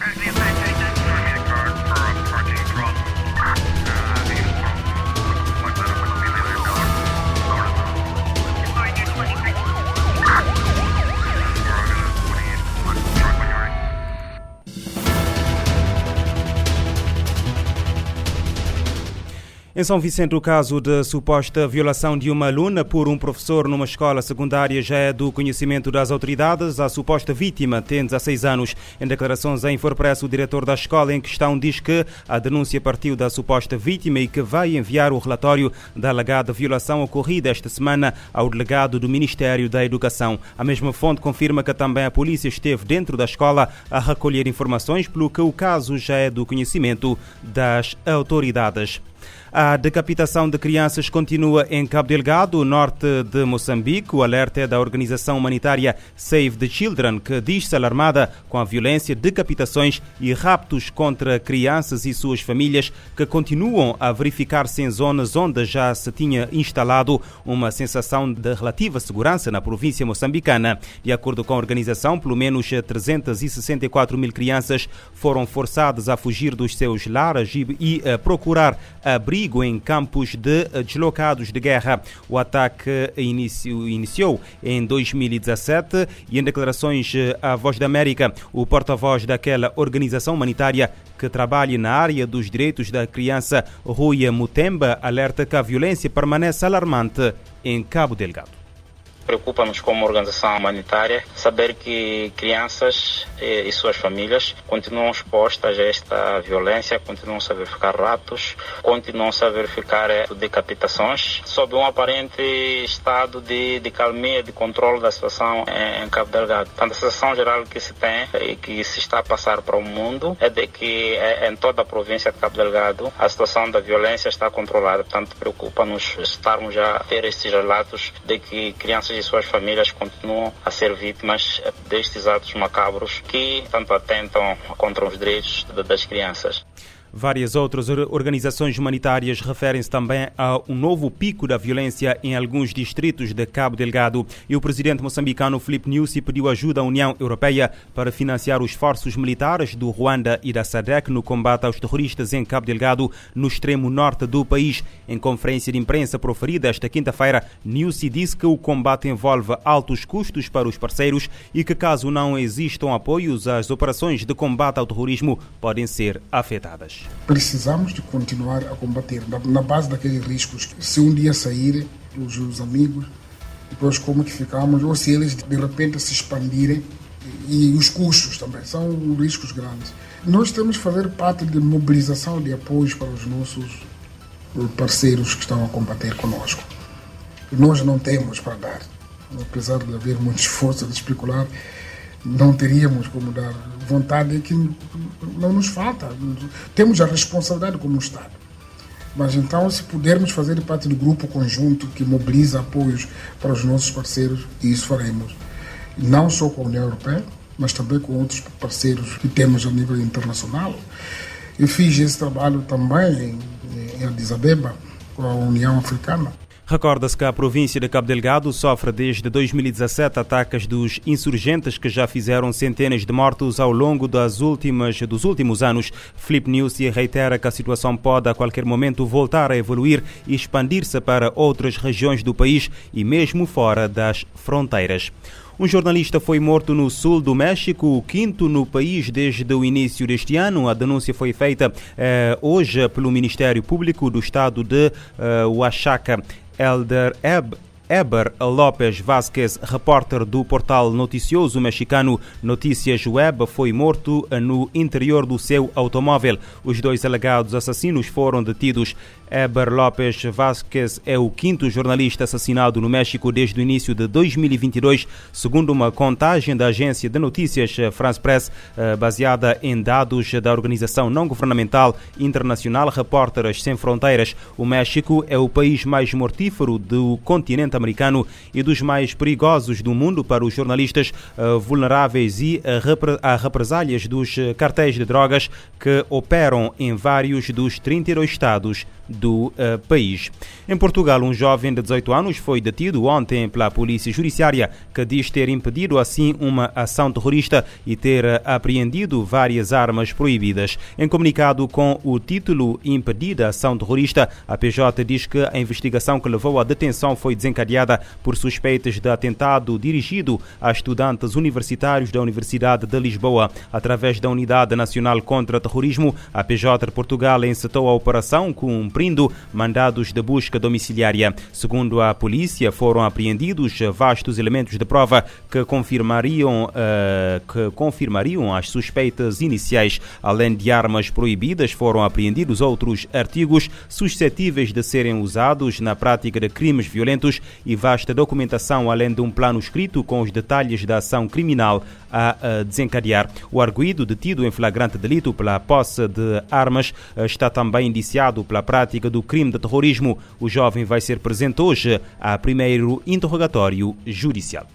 Right. Em São Vicente, o caso de suposta violação de uma aluna por um professor numa escola secundária já é do conhecimento das autoridades. A suposta vítima tem 16 anos. Em declarações à Infopress, o diretor da escola em questão diz que a denúncia partiu da suposta vítima e que vai enviar o relatório da alegada violação ocorrida esta semana ao delegado do Ministério da Educação. A mesma fonte confirma que também a polícia esteve dentro da escola a recolher informações, pelo que o caso já é do conhecimento das autoridades. A decapitação de crianças continua em Cabo Delgado, norte de Moçambique. O alerta é da organização humanitária Save the Children, que diz-se alarmada com a violência, decapitações e raptos contra crianças e suas famílias que continuam a verificar-se em zonas onde já se tinha instalado uma sensação de relativa segurança na província moçambicana. De acordo com a organização, pelo menos 364 mil crianças foram forçadas a fugir dos seus lares e, a procurar abrigo abrigo em campos de deslocados de guerra. O ataque iniciou em 2017 e em declarações à Voz da América, o porta-voz daquela organização humanitária que trabalha na área dos direitos da criança, Rui Mutemba, alerta que a violência permanece alarmante em Cabo Delgado. Preocupa-nos como organização humanitária saber que crianças e, suas famílias continuam expostas a esta violência, continuam a verificar ratos, continuam a verificar eh, decapitações, sob um aparente estado de, de calmia, de controle da situação em, em Cabo Delgado. Portanto, a sensação geral que se tem e que se está a passar para o mundo é de que é, em toda a província de Cabo Delgado a situação da violência está controlada. Portanto, preocupa-nos estarmos a ter estes relatos de que crianças e suas famílias continuam a ser vítimas destes atos macabros que tanto atentam contra os direitos das crianças. Várias outras organizações humanitárias referem-se também a um novo pico da violência em alguns distritos de Cabo Delgado. E o presidente moçambicano Filipe Nyusi pediu ajuda à União Europeia para financiar os esforços militares do Ruanda e da SADC no combate aos terroristas em Cabo Delgado, no extremo norte do país. Em conferência de imprensa proferida esta quinta-feira, Nyusi disse que o combate envolve altos custos para os parceiros e que, caso não existam apoios, as operações de combate ao terrorismo podem ser afetadas. Precisamos de continuar a combater na base daqueles riscos. Se um dia sair os, os amigos, depois como que ficamos, ou se eles de repente se expandirem, e os custos também, são riscos grandes. Nós temos que fazer parte de mobilização de apoios para os nossos parceiros que estão a combater conosco. Nós não temos para dar, apesar de haver muito esforço de especular, não teríamos como dar vontade que não nos falta. Temos a responsabilidade como Estado. Mas então, se pudermos fazer parte do grupo conjunto que mobiliza apoios para os nossos parceiros, isso faremos. Não só com a União Europeia, mas também com outros parceiros que temos a nível internacional. Eu fiz esse trabalho também em Addis Abeba com a União Africana. Recorda-se que a província de Cabo Delgado sofre desde 2017 ataques dos insurgentes que já fizeram centenas de mortos ao longo das últimas, dos últimos anos. Flip News reitera que a situação pode a qualquer momento voltar a evoluir e expandir-se para outras regiões do país e mesmo fora das fronteiras. Um jornalista foi morto no sul do México, o quinto no país desde o início deste ano. A denúncia foi feita eh, hoje pelo Ministério Público do Estado de eh, Oaxaca. Elder Eb Eber López Vázquez, repórter do portal noticioso mexicano Notícias Web, foi morto no interior do seu automóvel. Os dois alegados assassinos foram detidos. Eber López Vázquez é o quinto jornalista assassinado no México desde o início de 2022, segundo uma contagem da agência de notícias France Press, eh, baseada em dados da organização não governamental internacional Repórteres Sem Fronteiras. O México é o país mais mortífero do continente americano e dos mais perigosos do mundo para os jornalistas uh, vulneráveis e a, a represálias dos cartéis de drogas que operam em vários dos 32 estados do uh, país. Em Portugal, um jovem de 18 anos foi detido ontem pela Polícia Judiciária, que diz ter impedido assim uma ação terrorista e ter apreendido várias armas proibidas. Em comunicado com o título Impedida ação terrorista, a PJ diz que a investigação que levou à detenção foi desencadeada por suspeitas de atentado dirigido a estudantes universitários da Universidade de Lisboa. Através da Unidade Nacional contra Terrorismo, a PJ de Portugal encetou a operação cumprindo mandados de busca domiciliária. Segundo a polícia, foram apreendidos vastos elementos de prova que confirmariam, uh, que confirmariam as suspeitas iniciais. Além de armas proibidas, foram apreendidos outros artigos suscetíveis de serem usados na prática de crimes violentos e vasta documentação, além de um plano escrito com os detalhes da ação criminal a desencadear. O arguído, detido em flagrante delito pela posse de armas, está também indiciado pela prática do crime de terrorismo. O jovem vai ser presente hoje a primeiro interrogatório judicial.